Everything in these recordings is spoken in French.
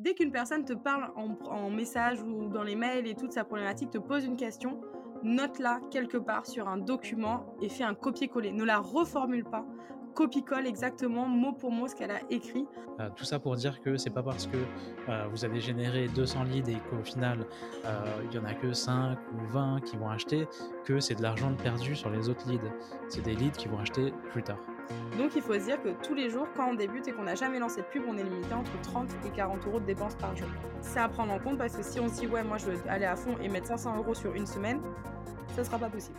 dès qu'une personne te parle en, message ou dans les mails et toute sa problématique, te pose une question, note-la quelque part sur un document et fais un copier-coller. Ne la reformule pas copie-colle exactement mot pour mot ce qu'elle a écrit. Euh, tout ça pour dire que c'est pas parce que euh, vous avez généré 200 leads et qu'au final euh, il y en a que 5 ou 20 qui vont acheter que c'est de l'argent perdu sur les autres leads. C'est des leads qui vont acheter plus tard. Donc il faut se dire que tous les jours, quand on débute et qu'on n'a jamais lancé de pub, on est limité entre 30 et 40 euros de dépenses par jour. C'est à prendre en compte parce que si on se dit ouais moi je veux aller à fond et mettre 500 euros sur une semaine, ça sera pas possible.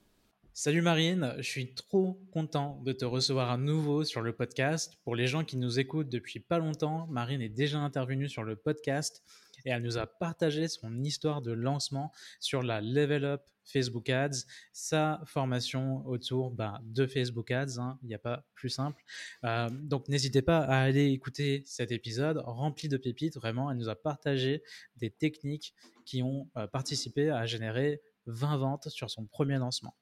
Salut Marine, je suis trop content de te recevoir à nouveau sur le podcast. Pour les gens qui nous écoutent depuis pas longtemps, Marine est déjà intervenue sur le podcast et elle nous a partagé son histoire de lancement sur la Level Up Facebook Ads, sa formation autour bah, de Facebook Ads. Hein. Il n'y a pas plus simple. Euh, donc n'hésitez pas à aller écouter cet épisode rempli de pépites. Vraiment, elle nous a partagé des techniques qui ont euh, participé à générer 20 ventes sur son premier lancement.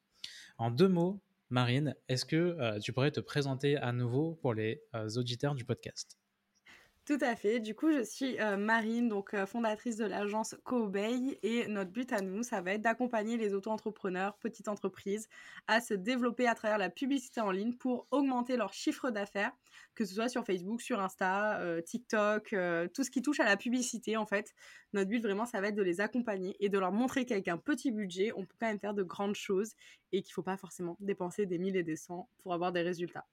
En deux mots, Marine, est-ce que euh, tu pourrais te présenter à nouveau pour les euh, auditeurs du podcast? Tout à fait. Du coup, je suis euh, Marine, donc fondatrice de l'agence Cobay, et notre but à nous, ça va être d'accompagner les auto-entrepreneurs, petites entreprises, à se développer à travers la publicité en ligne pour augmenter leur chiffre d'affaires que ce soit sur Facebook, sur Insta, euh, TikTok, euh, tout ce qui touche à la publicité en fait. Notre but vraiment, ça va être de les accompagner et de leur montrer qu'avec un petit budget, on peut quand même faire de grandes choses et qu'il ne faut pas forcément dépenser des mille et des cents pour avoir des résultats.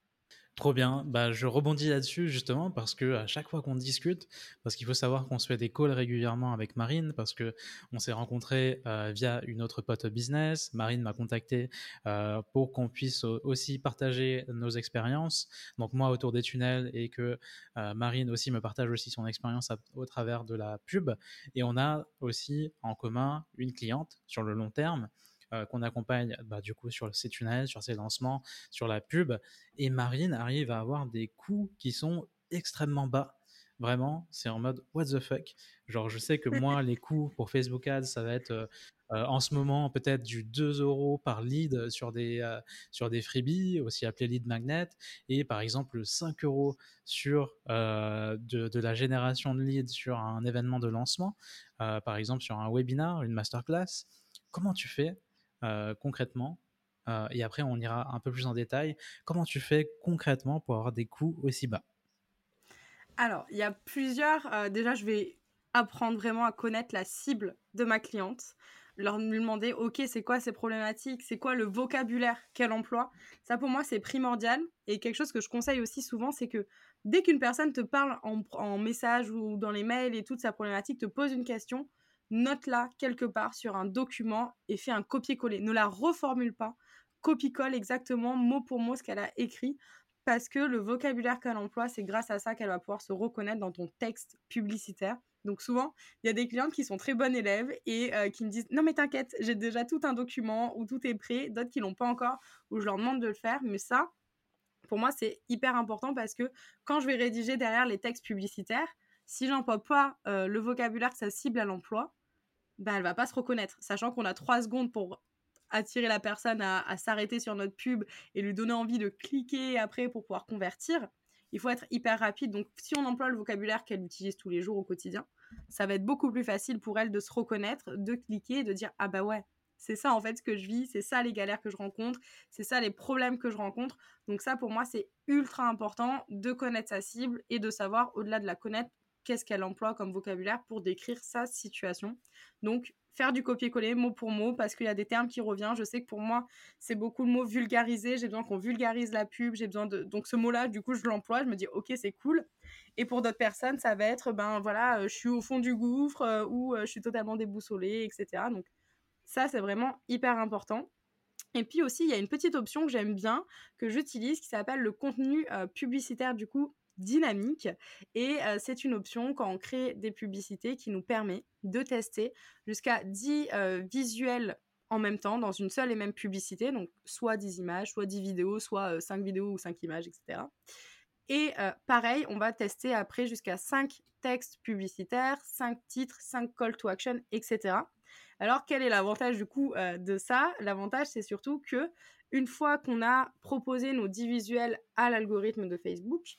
Trop bien. Bah, je rebondis là-dessus justement parce que à chaque fois qu'on discute, parce qu'il faut savoir qu'on se fait des calls régulièrement avec Marine parce que on s'est rencontrés euh, via une autre pote business. Marine m'a contacté euh, pour qu'on puisse aussi partager nos expériences. Donc moi autour des tunnels et que euh, Marine aussi me partage aussi son expérience au travers de la pub. Et on a aussi en commun une cliente sur le long terme euh, qu'on accompagne bah, du coup sur ces tunnels, sur ces lancements, sur la pub. Et Marine arrive à avoir des coûts qui sont extrêmement bas. Vraiment, c'est en mode what the fuck? Genre, je sais que moi, les coûts pour Facebook Ads, ça va être euh, euh, en ce moment peut-être du 2 euros par lead sur des, sur des freebies, aussi appelé lead magnet, et par exemple 5 euros sur de, de, la génération de leads sur un événement de lancement, par exemple sur un webinar, une masterclass. Comment tu fais concrètement euh, Et après, on ira un peu plus en détail. Comment tu fais concrètement pour avoir des coûts aussi bas? Alors, il y a plusieurs. Euh, déjà, je vais apprendre vraiment à connaître la cible de ma cliente leur demander ok c'est quoi ces problématiques? C'est quoi le vocabulaire qu'elle emploie? Ça pour moi c'est primordial et quelque chose que je conseille aussi souvent c'est que dès qu'une personne te parle en, en, message ou dans les mails et toute sa problématique te pose une question note-la quelque part sur un document et fais un copier-coller. Ne la reformule pas. Copie-colle exactement mot pour mot ce qu'elle a écrit parce que le vocabulaire qu'elle emploie, c'est grâce à ça qu'elle va pouvoir se reconnaître dans ton texte publicitaire. Donc souvent, il y a des clientes qui sont très bonnes élèves et euh, qui me disent non mais t'inquiète, j'ai déjà tout un document où tout est prêt, d'autres qui l'ont pas encore où je leur demande de le faire, mais ça pour moi c'est hyper important parce que quand je vais rédiger derrière les textes publicitaires, si j'emploie pas euh, le vocabulaire que ça cible à l'emploi, ben, elle va pas se reconnaître. Sachant qu'on a trois secondes pour attirer la personne à, s'arrêter sur notre pub et lui donner envie de cliquer après pour pouvoir convertir, il faut être hyper rapide. Donc, si on emploie le vocabulaire qu'elle utilise tous les jours au quotidien, ça va être beaucoup plus facile pour elle de se reconnaître, de cliquer de dire Ah bah ouais, c'est ça en fait ce que je vis, c'est ça les galères que je rencontre, c'est ça les problèmes que je rencontre. Donc, ça pour moi, c'est ultra important de connaître sa cible et de savoir, au-delà de la connaître, qu'est-ce qu'elle emploie comme vocabulaire pour décrire sa situation. Donc, faire du copier-coller mot pour mot parce qu'il y a des termes qui reviennent. Je sais que pour moi, c'est beaucoup le mot vulgariser. J'ai besoin qu'on vulgarise la pub. J'ai besoin de. Donc, ce mot-là, du coup, je l'emploie. Je me dis, OK, c'est cool. Et pour d'autres personnes, ça va être, ben voilà, euh, je suis au fond du gouffre euh, ou euh, je suis totalement déboussolée, etc. Donc, ça, c'est vraiment hyper important. Et puis aussi, il y a une petite option que j'aime bien, que j'utilise, qui s'appelle le contenu publicitaire, du coup, dynamique et c'est une option quand on crée des publicités qui nous permet de tester jusqu'à 10 visuels en même temps dans une seule et même publicité, donc soit 10 images, soit 10 vidéos, soit 5 vidéos ou 5 images, etc. Et pareil, on va tester après jusqu'à 5 textes publicitaires, 5 titres, 5 call to action, etc. Alors, quel est l'avantage du coup de ça? L'avantage, c'est surtout que une fois qu'on a proposé nos 10 visuels à l'algorithme de Facebook,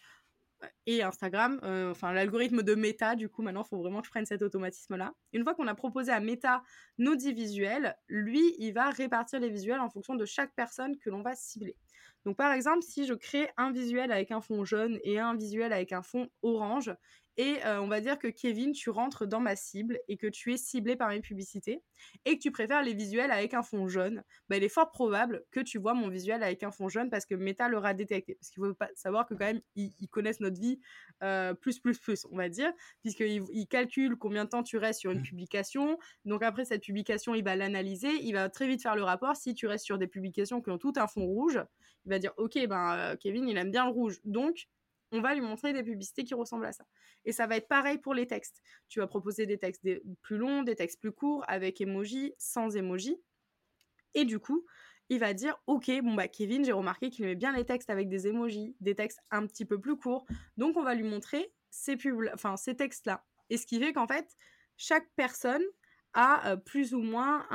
et Instagram, euh, enfin l'algorithme de Meta, du coup maintenant il faut vraiment que je prenne cet automatisme-là. Une fois qu'on a proposé à Meta nos 10 visuels, lui, il va répartir les visuels en fonction de chaque personne que l'on va cibler. Donc par exemple, si je crée un visuel avec un fond jaune et un visuel avec un fond orange, et euh, on va dire que Kevin, tu rentres dans ma cible et que tu es ciblé par mes publicités et que tu préfères les visuels avec un fond jaune, bah, il est fort probable que tu vois mon visuel avec un fond jaune parce que Meta l'aura détecté. Parce qu'il faut pas savoir que quand même, ils, connaissent notre vie euh, plus, plus, plus, on va dire, puisqu'ils ils calculent combien de temps tu restes sur une mmh. publication. Donc après cette publication, il va l'analyser, il va très vite faire le rapport. Si tu restes sur des publications qui ont tout un fond rouge, il va dire, ok, ben euh, Kevin, il aime bien le rouge. Donc, on va lui montrer des publicités qui ressemblent à ça. Et ça va être pareil pour les textes. Tu vas proposer des textes plus longs, des textes plus courts, avec emoji, sans emoji. Et du coup, il va dire Ok, bon, bah, Kevin, j'ai remarqué qu'il aimait bien les textes avec des emojis, des textes un petit peu plus courts. Donc, on va lui montrer ces, ces textes-là. Et ce qui fait qu'en fait, chaque personne a plus ou moins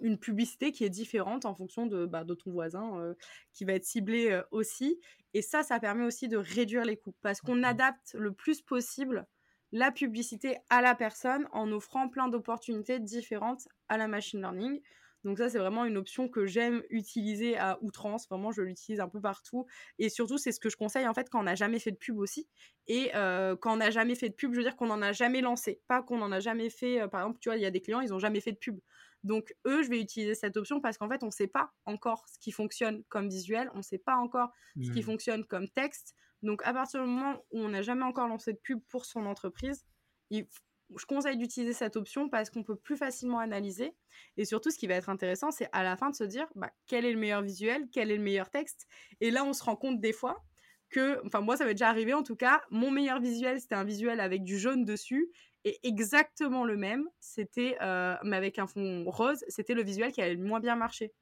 une publicité qui est différente en fonction de, bah, de ton voisin qui va être ciblé aussi. Et ça, ça permet aussi de réduire les coûts parce qu'on adapte le plus possible la publicité à la personne en offrant plein d'opportunités différentes à la machine learning. Donc ça, c'est vraiment une option que j'aime utiliser à outrance. Vraiment, je l'utilise un peu partout. Et surtout, c'est ce que je conseille en fait quand on n'a jamais fait de pub aussi. Et euh, quand on n'a jamais fait de pub, je veux dire qu'on n'en a jamais lancé. Pas qu'on n'en a jamais fait. Euh, par exemple, tu vois, il y a des clients, ils n'ont jamais fait de pub. Donc eux, je vais utiliser cette option parce qu'en fait, on ne sait pas encore ce qui fonctionne comme visuel. On ne sait pas encore ce qui mmh. fonctionne comme texte. Donc à partir du moment où on n'a jamais encore lancé de pub pour son entreprise, il je conseille d'utiliser cette option parce qu'on peut plus facilement analyser. Et surtout, ce qui va être intéressant, c'est à la fin de se dire bah, quel est le meilleur visuel, quel est le meilleur texte. Et là, on se rend compte des fois que, enfin moi, ça m'est déjà arrivé en tout cas, mon meilleur visuel, c'était un visuel avec du jaune dessus. Et exactement le même, c'était, euh, mais avec un fond rose, c'était le visuel qui allait le moins bien marcher.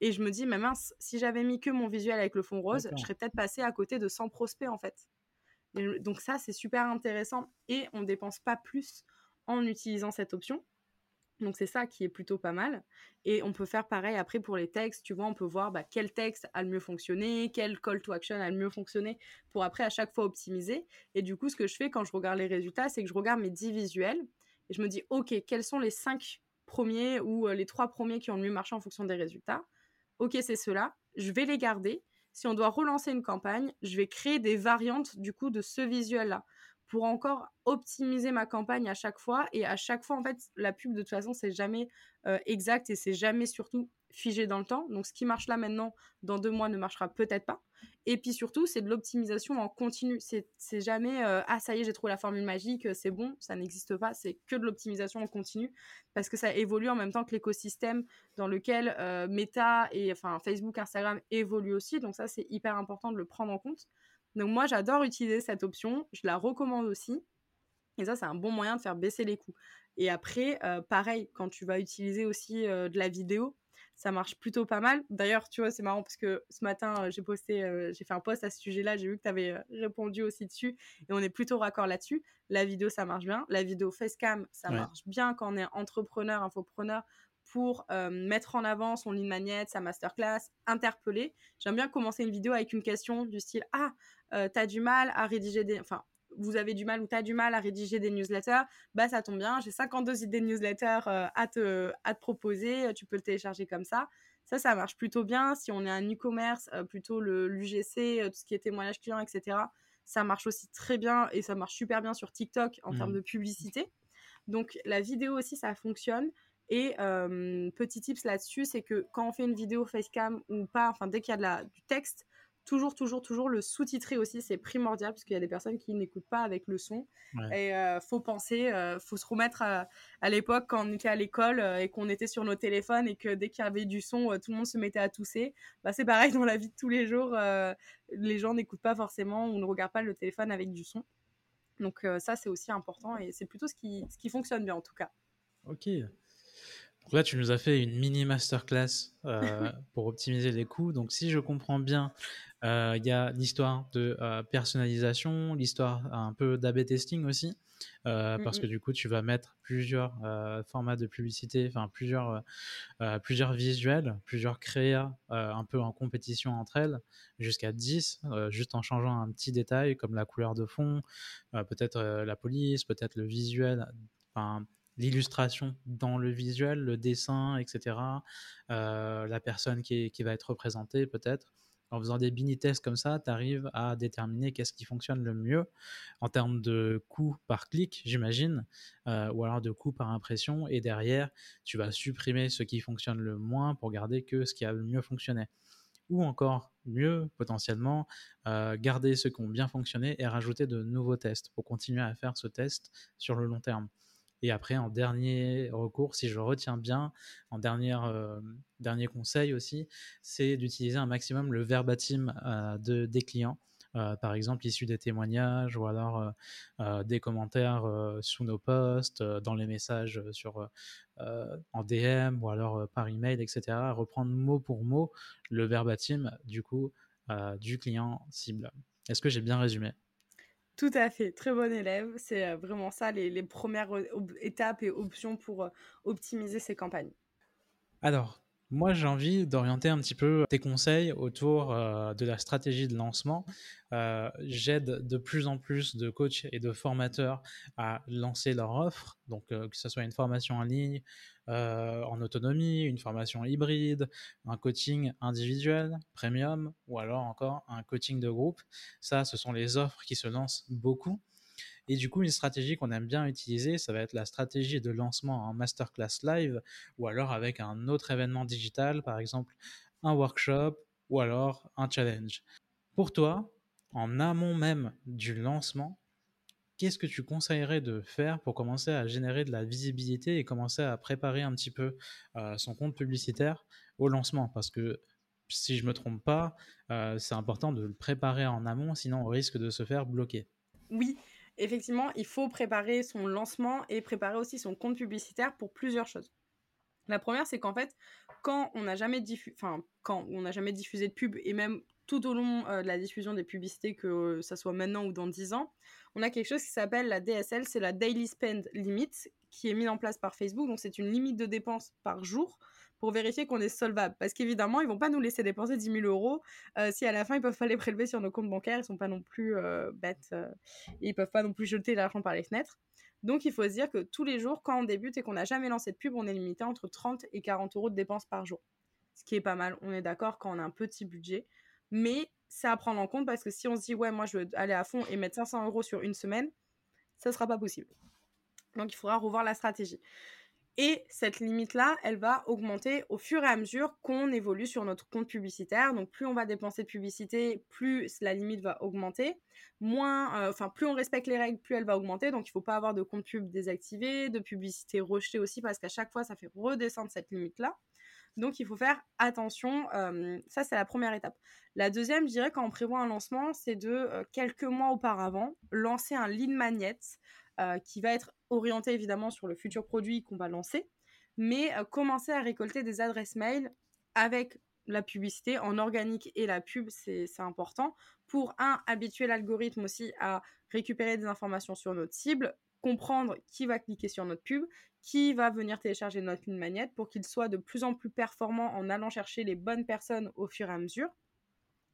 Et je me dis, mais mince, si j'avais mis que mon visuel avec le fond rose, je serais peut-être passé à côté de 100 prospects en fait donc ça, c'est super intéressant et on ne dépense pas plus en utilisant cette option. Donc c'est ça qui est plutôt pas mal. Et on peut faire pareil après pour les textes. Tu vois, on peut voir bah, quel texte a le mieux fonctionné, quel call to action a le mieux fonctionné pour après à chaque fois optimiser. Et du coup, ce que je fais quand je regarde les résultats, c'est que je regarde mes 10 visuels et je me dis, OK, quels sont les 5 premiers ou euh, les 3 premiers qui ont le mieux marché en fonction des résultats? OK, c'est ceux-là. Je vais les garder si on doit relancer une campagne, je vais créer des variantes du coup de ce visuel-là pour encore optimiser ma campagne à chaque fois. Et à chaque fois, en fait, la pub, de toute façon, c'est jamais euh, exact et c'est jamais surtout figé dans le temps. Donc, ce qui marche là maintenant, dans deux mois, ne marchera peut-être pas. Et puis surtout, c'est de l'optimisation en continu. C'est jamais euh, ah ça y est, j'ai trouvé la formule magique, euh, c'est bon, ça n'existe pas. C'est que de l'optimisation en continu parce que ça évolue en même temps que l'écosystème dans lequel euh, Meta et enfin Facebook, Instagram évoluent aussi. Donc ça, c'est hyper important de le prendre en compte. Donc moi, j'adore utiliser cette option. Je la recommande aussi. Et ça, c'est un bon moyen de faire baisser les coûts. Et après, pareil, quand tu vas utiliser aussi de la vidéo, ça marche plutôt pas mal. D'ailleurs, tu vois, c'est marrant parce que ce matin, euh, j'ai posté, euh, j'ai fait un post à ce sujet-là, j'ai vu que tu avais euh, répondu aussi dessus et on est plutôt raccord là-dessus. La vidéo, ça marche bien. La vidéo facecam, ça marche bien quand on est entrepreneur, infopreneur pour mettre en avant son ligne magnète, sa masterclass, interpeller. J'aime bien commencer une vidéo avec une question du style Ah, t'as du mal à rédiger des. Enfin, vous avez du mal ou tu as du mal à rédiger des newsletters, bah ça tombe bien, j'ai 52 idées de newsletters euh, à, te, à te proposer, tu peux le télécharger comme ça. Ça, ça marche plutôt bien. Si on est un e-commerce, euh, plutôt l'UGC, euh, tout ce qui est témoignage client, etc., ça marche aussi très bien et ça marche super bien sur TikTok en termes mmh. de publicité. Donc la vidéo aussi, ça fonctionne. Et petit tips là-dessus, c'est que quand on fait une vidéo facecam ou pas, enfin dès qu'il y a de la, du texte, toujours, toujours, toujours le sous-titrer aussi, c'est primordial parce qu'il y a des personnes qui n'écoutent pas avec le son. Et euh, faut penser, euh, faut se remettre à, l'époque quand on était à l'école euh, et qu'on était sur nos téléphones et que dès qu'il y avait du son, tout le monde se mettait à tousser. Bah, c'est pareil dans la vie de tous les jours. les gens n'écoutent pas forcément ou ne regardent pas le téléphone avec du son. Donc ça, c'est aussi important et c'est plutôt ce qui, ce qui fonctionne bien en tout cas. Ok. Donc là, tu nous as fait une mini masterclass pour optimiser les coûts. Donc si je comprends bien, euh, il y a l'histoire de euh, personnalisation, l'histoire un peu d'AB testing aussi. Euh, parce que du coup, tu vas mettre plusieurs formats de publicité, enfin plusieurs, plusieurs visuels, plusieurs créas un peu en compétition entre elles, jusqu'à 10, juste en changeant un petit détail comme la couleur de fond, peut-être la police, peut-être le visuel, l'illustration dans le visuel, le dessin, etc. la personne qui, qui va être représentée peut-être en faisant des mini tests comme ça, tu arrives à déterminer qu'est-ce qui fonctionne le mieux en termes de coût par clic, j'imagine, euh, ou alors de coût par impression. Et derrière, tu vas supprimer ce qui fonctionne le moins pour garder que ce qui a le mieux fonctionné. Ou encore mieux, potentiellement, euh, garder ceux qui ont bien fonctionné et rajouter de nouveaux tests pour continuer à faire ce test sur le long terme. Et après, en dernier recours, si je retiens bien, en dernière, euh, dernier conseil aussi, c'est d'utiliser un maximum le verbatim euh, de, des clients. Euh, par exemple issus des témoignages ou alors des commentaires sous nos posts, dans les messages sur, en DM ou alors par email, etc. Reprendre mot pour mot le verbatim du coup du client cible. Est-ce que j'ai bien résumé? Tout à fait, très bon élève. C'est euh, vraiment ça, les, premières étapes et options pour optimiser ces campagnes. Alors, moi, j'ai envie d'orienter un petit peu tes conseils autour de la stratégie de lancement. J'aide de plus en plus de coachs et de formateurs à lancer leur offre, donc que ce soit une formation en ligne, en autonomie, une formation hybride, un coaching individuel, premium, ou alors encore un coaching de groupe. Ça, ce sont les offres qui se lancent beaucoup. Et du coup, une stratégie qu'on aime bien utiliser, ça va être la stratégie de lancement en masterclass live ou alors avec un autre événement digital, par exemple un workshop ou alors un challenge. Pour toi, en amont même du lancement, qu'est-ce que tu conseillerais de faire pour commencer à générer de la visibilité et commencer à préparer un petit peu euh, son compte publicitaire au lancement? Parce que si je ne me trompe pas, euh, c'est important de le préparer en amont, sinon on risque de se faire bloquer. Oui, effectivement, il faut préparer son lancement et préparer aussi son compte publicitaire pour plusieurs choses. La première, c'est qu'en fait, quand on n'a jamais, diffusé de pub et même tout au long euh, de la diffusion des publicités, que ça soit maintenant ou dans 10 ans, on a quelque chose qui s'appelle la DSL, c'est la Daily Spend Limit, qui est mise en place par Facebook. Donc, c'est une limite de dépenses par jour pour vérifier qu'on est solvable. Parce qu'évidemment, ils vont pas nous laisser dépenser 10 000 euros euh, si à la fin, ils peuvent pas les prélever sur nos comptes bancaires. Ils sont pas non plus euh, bêtes. Euh, ils peuvent pas non plus jeter l'argent par les fenêtres. Donc, il faut se dire que tous les jours, quand on débute et qu'on n'a jamais lancé de pub, on est limité entre 30 et 40 euros de dépenses par jour. Ce qui est pas mal. On est d'accord quand on a un petit budget. Mais c'est à prendre en compte parce que si on se dit, ouais, moi, je veux aller à fond et mettre 500 euros sur une semaine, ça sera pas possible. Donc, il faudra revoir la stratégie. Et cette limite-là, elle va augmenter au fur et à mesure qu'on évolue sur notre compte publicitaire. Donc plus on va dépenser de publicité, plus la limite va augmenter. Moins, euh, enfin plus on respecte les règles, plus elle va augmenter. Donc il ne faut pas avoir de compte pub désactivé, de publicité rejetée aussi, parce qu'à chaque fois, ça fait redescendre cette limite-là. Donc il faut faire attention. Euh, ça, c'est la première étape. La deuxième, je dirais, quand on prévoit un lancement, c'est de euh, quelques mois auparavant lancer un lead magnet euh, qui va être orienté évidemment sur le futur produit qu'on va lancer, mais euh, commencer à récolter des adresses mail avec la publicité en organique et la pub, c'est important, pour un, habituer l'algorithme aussi à récupérer des informations sur notre cible, comprendre qui va cliquer sur notre pub, qui va venir télécharger notre ligne magnète pour qu'il soit de plus en plus performant en allant chercher les bonnes personnes au fur et à mesure.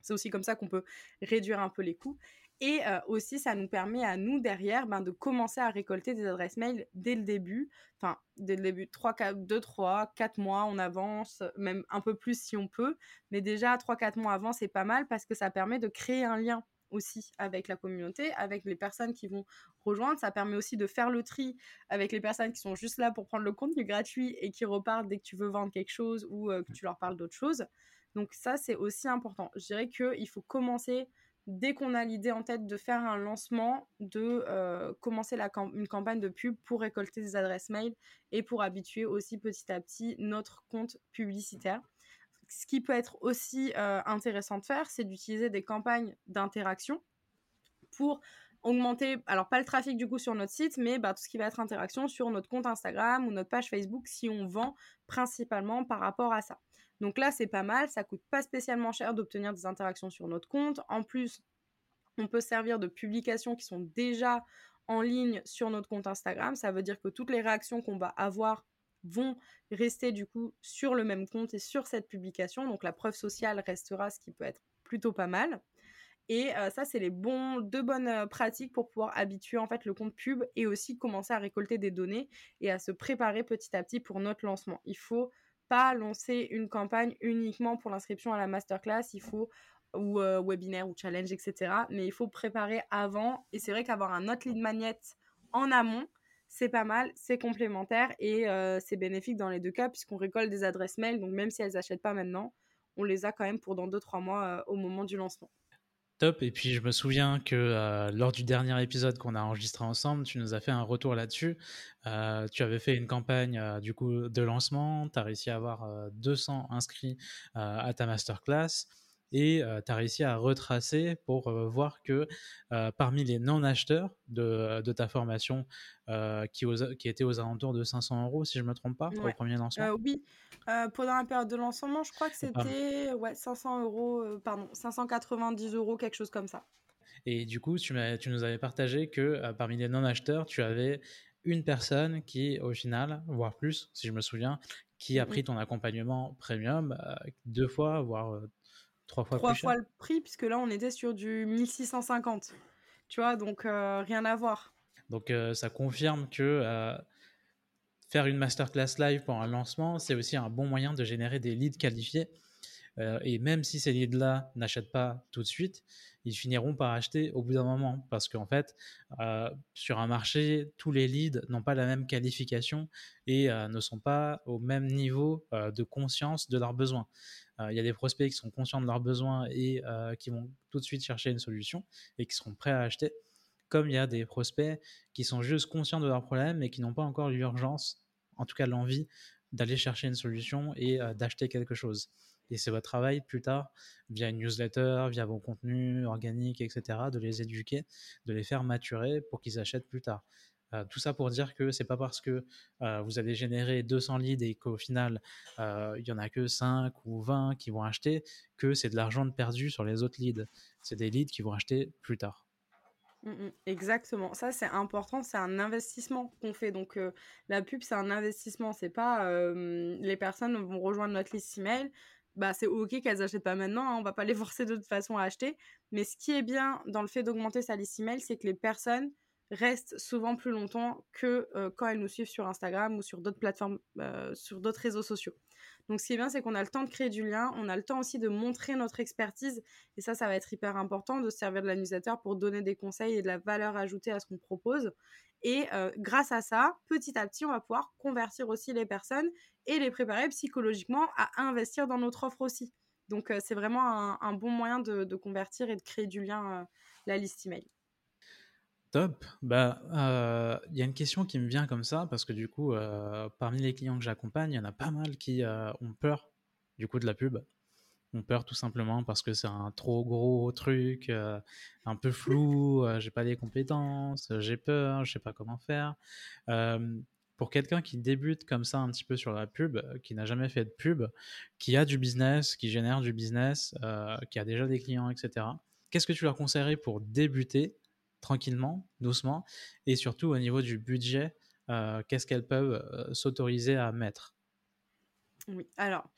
C'est aussi comme ça qu'on peut réduire un peu les coûts. Et euh, aussi, ça nous permet à nous, derrière, ben, de commencer à récolter des adresses mail dès le début. Enfin, dès le début, 3, 4, 2, 3, 4 mois, on avance, même un peu plus si on peut. Mais déjà, 3, 4 mois avant, c'est pas mal parce que ça permet de créer un lien aussi avec la communauté, avec les personnes qui vont rejoindre. Ça permet aussi de faire le tri avec les personnes qui sont juste là pour prendre le contenu gratuit et qui repartent dès que tu veux vendre quelque chose ou euh, que tu leur parles d'autre chose. Donc ça, c'est aussi important. Je dirais qu'il faut commencer dès qu'on a l'idée en tête de faire un lancement, de euh, commencer une campagne de pub pour récolter des adresses mail et pour habituer aussi petit à petit notre compte publicitaire. Ce qui peut être aussi euh, intéressant de faire, c'est d'utiliser des campagnes d'interaction pour augmenter, alors pas le trafic du coup sur notre site, mais bah, tout ce qui va être interaction sur notre compte Instagram ou notre page Facebook si on vend principalement par rapport à ça. Donc là, c'est pas mal, ça coûte pas spécialement cher d'obtenir des interactions sur notre compte. En plus, on peut servir de publications qui sont déjà en ligne sur notre compte Instagram. Ça veut dire que toutes les réactions qu'on va avoir vont rester du coup sur le même compte et sur cette publication. Donc la preuve sociale restera, ce qui peut être plutôt pas mal. Et euh, ça, c'est les bons, deux bonnes euh, pratiques pour pouvoir habituer en fait le compte pub et aussi commencer à récolter des données et à se préparer petit à petit pour notre lancement. Il faut pas lancer une campagne uniquement pour l'inscription à la masterclass, il faut ou euh, webinaire ou challenge, etc. Mais il faut préparer avant. Et c'est vrai qu'avoir un autre lead magnet en amont, c'est pas mal, c'est complémentaire et euh, c'est bénéfique dans les deux cas puisqu'on récolte des adresses mail. Donc même si elles n'achètent pas maintenant, on les a quand même pour dans 2-3 mois euh, au moment du lancement. Top. Et puis je me souviens que euh, lors du dernier épisode qu'on a enregistré ensemble, tu nous as fait un retour là-dessus. Euh, tu avais fait une campagne euh, de lancement. Tu as réussi à avoir 200 inscrits à ta masterclass et tu as réussi à retracer pour voir que parmi les non-acheteurs de, de, ta formation qui, qui étaient aux alentours de 500 euros, si je ne me trompe pas, pour le premier lancement? oui, pendant la période de lancement, je crois que c'était ouais, 500 euros, pardon, 590 euros, quelque chose comme ça. Et du coup, tu, tu nous avais partagé que parmi les non-acheteurs, tu avais une personne qui, au final, voire plus, si je me souviens, qui a pris ton accompagnement premium deux fois, voire Trois fois Trois fois le prix, puisque là, on était sur du 1650. Tu vois, donc euh, rien à voir. Donc euh, ça confirme que euh, faire une masterclass live pour un lancement, c'est aussi un bon moyen de générer des leads qualifiés. et même si ces leads-là n'achètent pas tout de suite, ils finiront par acheter au bout d'un moment. Parce qu'en fait, sur un marché, tous les leads n'ont pas la même qualification et ne sont pas au même niveau de conscience de leurs besoins. Euh, il y a des prospects qui sont conscients de leurs besoins et euh, qui vont tout de suite chercher une solution et qui seront prêts à acheter. Comme il y a des prospects qui sont juste conscients de leurs problèmes et qui n'ont pas encore l'urgence, en tout cas l'envie, d'aller chercher une solution et euh, d'acheter quelque chose. Et c'est votre travail plus tard, via une newsletter, via vos contenus organiques, etc., de les éduquer, de les faire maturer pour qu'ils achètent plus tard. Euh, tout ça pour dire que c'est pas parce que euh, vous avez généré 200 leads et qu'au final euh, il y en a que 5 ou 20 qui vont acheter que c'est de l'argent perdu sur les autres leads. C'est des leads qui vont acheter plus tard. Mmh, mmh. exactement, ça c'est important, c'est un investissement qu'on fait. Donc la pub c'est un investissement, c'est pas les personnes vont rejoindre notre liste email, bah c'est ok qu'elles achètent pas maintenant, hein, on va pas les forcer de toute façon à acheter. Mais ce qui est bien dans le fait d'augmenter sa liste email, c'est que les personnes restent souvent plus longtemps que euh, quand elles nous suivent sur Instagram ou sur d'autres plateformes, euh, sur d'autres réseaux sociaux. Donc ce qui est bien, c'est qu'on a le temps de créer du lien, on a le temps aussi de montrer notre expertise, et ça, ça va être hyper important de se servir de l'annusateur pour donner des conseils et de la valeur ajoutée à ce qu'on propose. Et euh, grâce à ça, petit à petit, on va pouvoir convertir aussi les personnes et les préparer psychologiquement à investir dans notre offre aussi. Donc c'est vraiment un, bon moyen de, de, convertir et de créer du lien, la liste email. Top. Bah, euh, il y a une question qui me vient comme ça parce que du coup, euh, parmi les clients que j'accompagne, il y en a pas mal qui euh, ont peur du coup de la pub. Ont peur tout simplement parce que c'est un trop gros truc, un peu flou. j'ai pas les compétences, j'ai peur, je sais pas comment faire. pour quelqu'un qui débute comme ça un petit peu sur la pub, qui n'a jamais fait de pub, qui a du business, qui génère du business, qui a déjà des clients, etc. Qu'est-ce que tu leur conseillerais pour débuter tranquillement, doucement, et surtout au niveau du budget, euh, qu'est-ce qu'elles peuvent euh, s'autoriser à mettre? Oui, alors,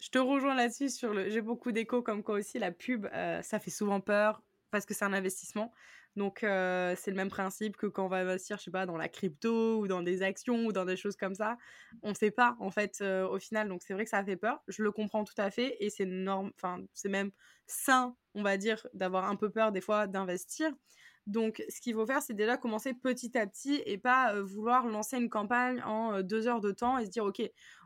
je te rejoins là-dessus sur le. J'ai beaucoup d'échos comme quoi aussi la pub, euh, ça fait souvent peur parce que c'est un investissement. Donc c'est le même principe que quand on va investir, je sais pas, dans la crypto ou dans des actions ou dans des choses comme ça. On ne sait pas en fait au final. Donc c'est vrai que ça fait peur. Je le comprends tout à fait et c'est norme. Enfin c'est même sain, on va dire, d'avoir un peu peur des fois d'investir. Donc, ce qu'il faut faire, c'est déjà commencer petit à petit et pas euh, vouloir lancer une campagne en euh, deux heures de temps et se dire, OK,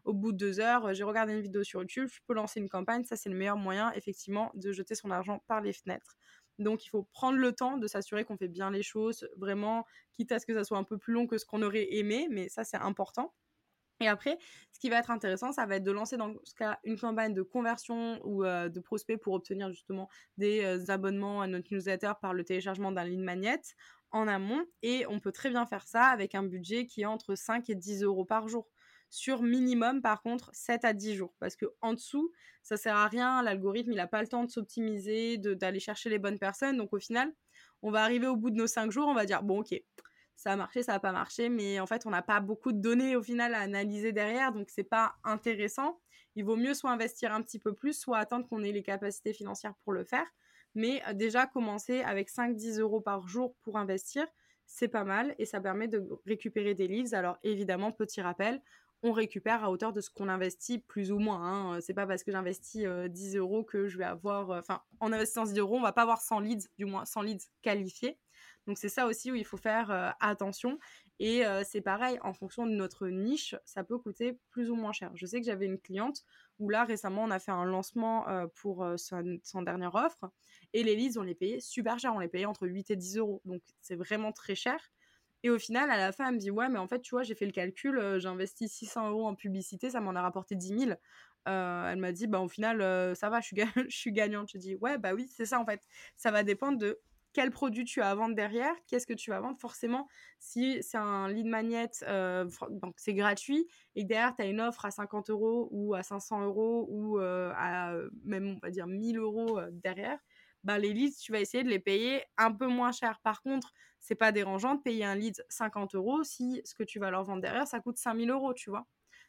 au bout de deux heures, j'ai regardé une vidéo sur YouTube, je peux lancer une campagne. Ça, c'est le meilleur moyen, effectivement, de jeter son argent par les fenêtres. Donc, il faut prendre le temps de s'assurer qu'on fait bien les choses, vraiment, quitte à ce que ça soit un peu plus long que ce qu'on aurait aimé, mais ça, c'est important. Et après, ce qui va être intéressant, ça va être de lancer dans ce cas une campagne de conversion ou euh, de prospect pour obtenir justement des euh, abonnements à notre newsletter par le téléchargement d'un lead magnet en amont. Et on peut très bien faire ça avec un budget qui est entre 5 et 10 euros par jour. Sur minimum, par contre, 7 à 10 jours. Parce que en dessous, ça sert à rien. L'algorithme, il n'a pas le temps de s'optimiser, d'aller chercher les bonnes personnes. Donc au final, on va arriver au bout de nos 5 jours, on va dire, bon, ok, ça a marché, ça n'a pas marché, mais en fait, on n'a pas beaucoup de données au final à analyser derrière, donc c'est pas intéressant. Il vaut mieux soit investir un petit peu plus, soit attendre qu'on ait les capacités financières pour le faire. Mais euh, déjà, commencer avec 5-10 euros par jour pour investir, c'est pas mal et ça permet de récupérer des leads. Alors évidemment, petit rappel, on récupère à hauteur de ce qu'on investit plus ou moins. Hein. C'est pas parce que j'investis 10 euh, euros que je vais avoir. Euh, enfin, en investissant 10 euros, on va pas avoir 100 leads, du moins 100 leads qualifiés. Donc c'est ça aussi où il faut faire euh, attention. Et euh, c'est pareil, en fonction de notre niche, ça peut coûter plus ou moins cher. Je sais que j'avais une cliente où là récemment on a fait un lancement euh, pour son, dernière offre et les leads on les payait super cher, on les payait entre 8 et 10 euros. Donc c'est vraiment très cher. Et au final, à la fin, elle me dit Ouais, mais en fait, tu vois, j'ai fait le calcul, j'ai investi 600 euros en publicité, ça m'en a rapporté 10 000. elle m'a dit Bah, au final, ça va, je suis, je suis gagnante. Je dis Ouais, bah oui, c'est ça en fait. Ça va dépendre de quel produit tu as à vendre derrière, qu'est-ce que tu vas vendre. Forcément, si c'est un lead magnet, euh, c'est gratuit, et derrière, tu as une offre à 50 euros ou à 500 euros ou euh, à même, on va dire, 1000 euros euh, derrière, bah, les leads, tu vas essayer de les payer un peu moins cher. Par contre, c'est pas dérangeant de payer un lead 50 euros si ce que tu vas leur vendre derrière, ça coûte 5000 euros, tu vois.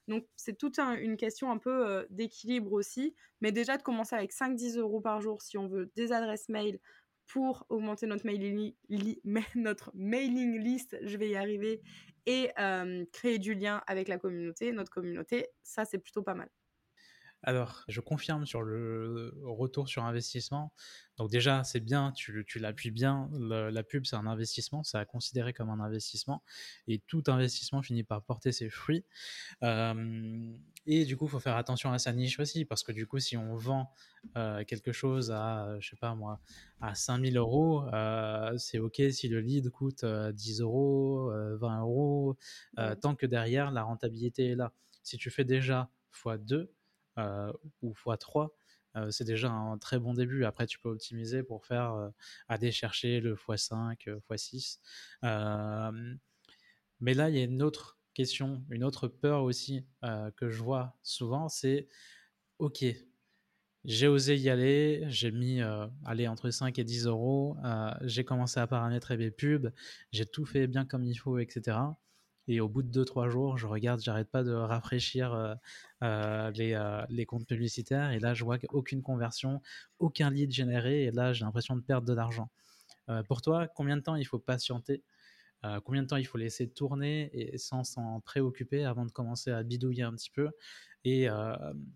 Donc, c'est toute une question un peu d'équilibre aussi. Mais déjà, de commencer avec 5-10 euros par jour si on veut des adresses mail, pour augmenter notre mailing, list, je vais y arriver, et euh, créer du lien avec la communauté, notre communauté, ça c'est plutôt pas mal. Alors, je confirme sur le retour sur investissement. Donc déjà, c'est bien, tu, tu l'appuies bien. la pub, c'est un investissement, c'est à considérer comme un investissement. Et tout investissement finit par porter ses fruits. Euh, et du coup, il faut faire attention à sa niche aussi, parce que du coup, si on vend euh, quelque chose à, je sais pas moi, à 5000 euros, euh, c'est OK si le lead coûte 10 euros, 20 euros, tant que derrière, la rentabilité est là. Si tu fais déjà x2, euh, ou x3, euh, c'est déjà un très bon début. Après, tu peux optimiser pour faire euh, aller chercher le x5, x6. mais là, il y a une autre question, une autre peur aussi que je vois souvent, c'est OK, j'ai osé y aller, j'ai mis aller entre 5 et 10 euros, j'ai commencé à paramétrer mes pubs, j'ai tout fait bien comme il faut, etc. Et au bout de 2-3 jours, je regarde, j'arrête pas de rafraîchir euh, euh, les, euh, les, comptes publicitaires. Et là, je vois aucune conversion, aucun lead généré. Et là, j'ai l'impression de perdre de l'argent. pour toi, combien de temps il faut patienter Combien de temps il faut laisser tourner et sans s'en préoccuper avant de commencer à bidouiller un petit peu? Et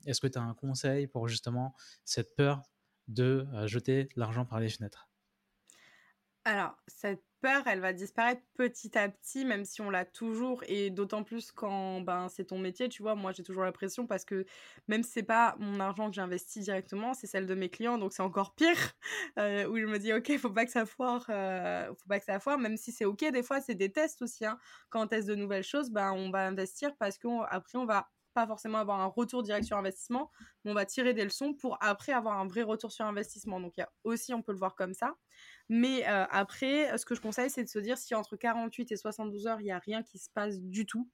est-ce que tu as un conseil pour justement cette peur de jeter l'argent par les fenêtres? Alors, cette peur, elle va disparaître petit à petit, même si on l'a toujours, et d'autant plus quand ben, c'est ton métier, tu vois. Moi, j'ai toujours l'impression parce que même si c'est pas mon argent que j'investis directement, c'est celle de mes clients, donc c'est encore pire. Euh, où je me dis, ok, faut pas que ça foire, euh, faut pas que ça foire, même si c'est ok. Des fois, c'est des tests aussi. Hein. Quand on teste de nouvelles choses, ben, on va investir parce qu'après, on, on va pas forcément avoir un retour direct sur investissement, mais on va tirer des leçons pour après avoir un vrai retour sur investissement. Donc, il y a aussi, on peut le voir comme ça. Mais euh, après, ce que je conseille, c'est de se dire si entre 48 et 72 heures, il n'y a rien qui se passe du tout,